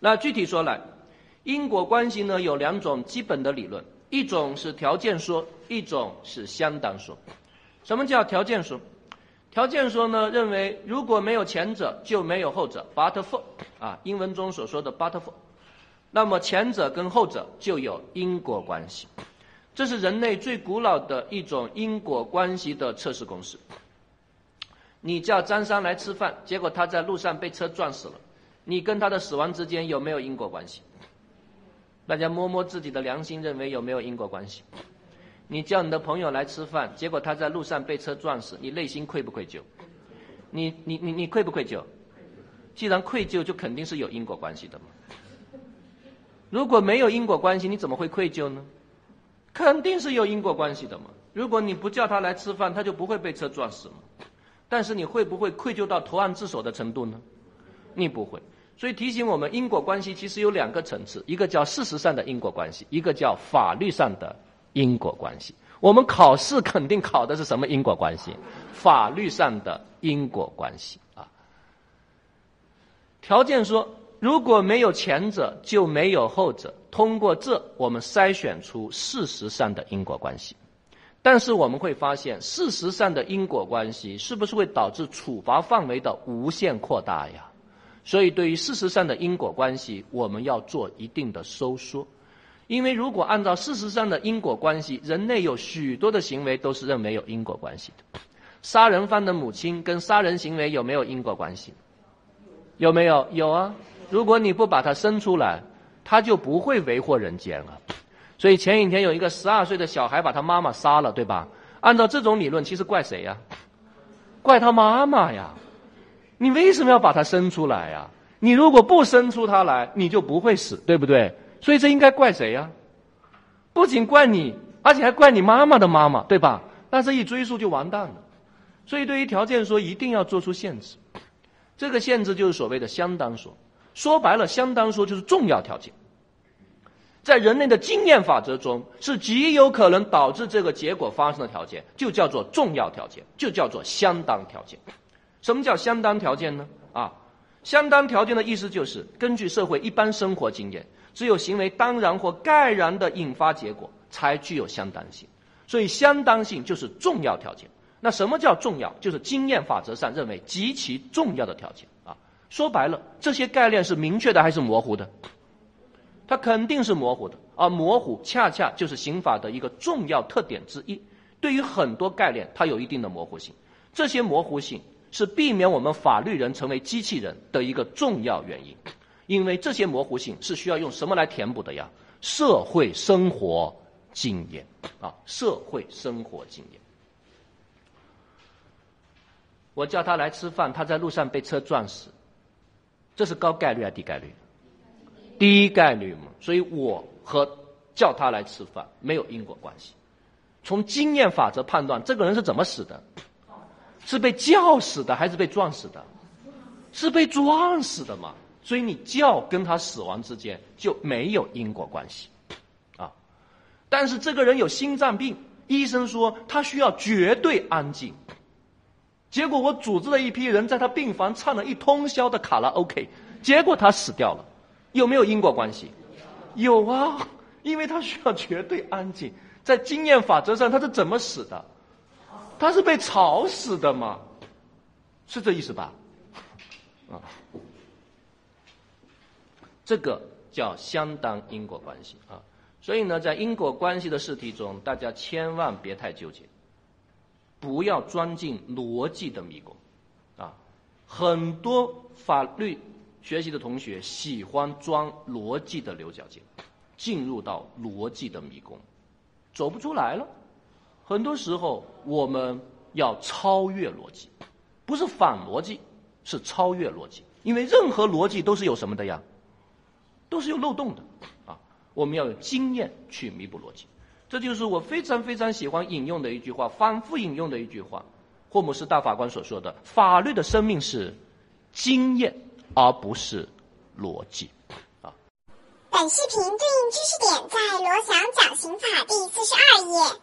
那具体说来，因果关系呢有两种基本的理论，一种是条件说，一种是相当说。什么叫条件说？条件说呢，认为如果没有前者，就没有后者，but for 啊，英文中所说的 but for，那么前者跟后者就有因果关系。这是人类最古老的一种因果关系的测试公式。你叫张三来吃饭，结果他在路上被车撞死了，你跟他的死亡之间有没有因果关系？大家摸摸自己的良心，认为有没有因果关系？你叫你的朋友来吃饭，结果他在路上被车撞死，你内心愧不愧疚？你你你你愧不愧疚？既然愧疚，就肯定是有因果关系的嘛。如果没有因果关系，你怎么会愧疚呢？肯定是有因果关系的嘛。如果你不叫他来吃饭，他就不会被车撞死嘛。但是你会不会愧疚到投案自首的程度呢？你不会。所以提醒我们，因果关系其实有两个层次，一个叫事实上的因果关系，一个叫法律上的因果关系。我们考试肯定考的是什么因果关系？法律上的因果关系啊。条件说，如果没有前者，就没有后者。通过这，我们筛选出事实上的因果关系。但是我们会发现，事实上的因果关系是不是会导致处罚范围的无限扩大呀？所以，对于事实上的因果关系，我们要做一定的收缩。因为如果按照事实上的因果关系，人类有许多的行为都是认为有因果关系的。杀人犯的母亲跟杀人行为有没有因果关系？有没有？有啊。如果你不把他生出来，他就不会为祸人间了。所以前几天有一个十二岁的小孩把他妈妈杀了，对吧？按照这种理论，其实怪谁呀？怪他妈妈呀！你为什么要把他生出来呀？你如果不生出他来，你就不会死，对不对？所以这应该怪谁呀？不仅怪你，而且还怪你妈妈的妈妈，对吧？那这一追溯就完蛋了。所以对于条件说，一定要做出限制。这个限制就是所谓的相当说，说白了，相当说就是重要条件。在人类的经验法则中，是极有可能导致这个结果发生的条件，就叫做重要条件，就叫做相当条件。什么叫相当条件呢？啊，相当条件的意思就是根据社会一般生活经验，只有行为当然或盖然的引发结果，才具有相当性。所以，相当性就是重要条件。那什么叫重要？就是经验法则上认为极其重要的条件啊。说白了，这些概念是明确的还是模糊的？它肯定是模糊的，而模糊恰恰就是刑法的一个重要特点之一。对于很多概念，它有一定的模糊性，这些模糊性是避免我们法律人成为机器人的一个重要原因。因为这些模糊性是需要用什么来填补的呀？社会生活经验啊，社会生活经验。我叫他来吃饭，他在路上被车撞死，这是高概率还是低概率？低概率嘛，所以我和叫他来吃饭没有因果关系。从经验法则判断，这个人是怎么死的？是被叫死的还是被撞死的？是被撞死的嘛？所以你叫跟他死亡之间就没有因果关系啊。但是这个人有心脏病，医生说他需要绝对安静。结果我组织了一批人在他病房唱了一通宵的卡拉 OK，结果他死掉了。有没有因果关系？有啊，因为他需要绝对安静。在经验法则上，他是怎么死的？他是被吵死的嘛？是这意思吧？啊，这个叫相当因果关系啊。所以呢，在因果关系的试题中，大家千万别太纠结，不要钻进逻辑的迷宫啊。很多法律。学习的同学喜欢钻逻辑的牛角尖，进入到逻辑的迷宫，走不出来了。很多时候，我们要超越逻辑，不是反逻辑，是超越逻辑。因为任何逻辑都是有什么的呀？都是有漏洞的啊！我们要有经验去弥补逻辑。这就是我非常非常喜欢引用的一句话，反复引用的一句话：霍姆斯大法官所说的，法律的生命是经验。而不是逻辑啊。本视频对应知识点在罗翔讲刑法第四十二页。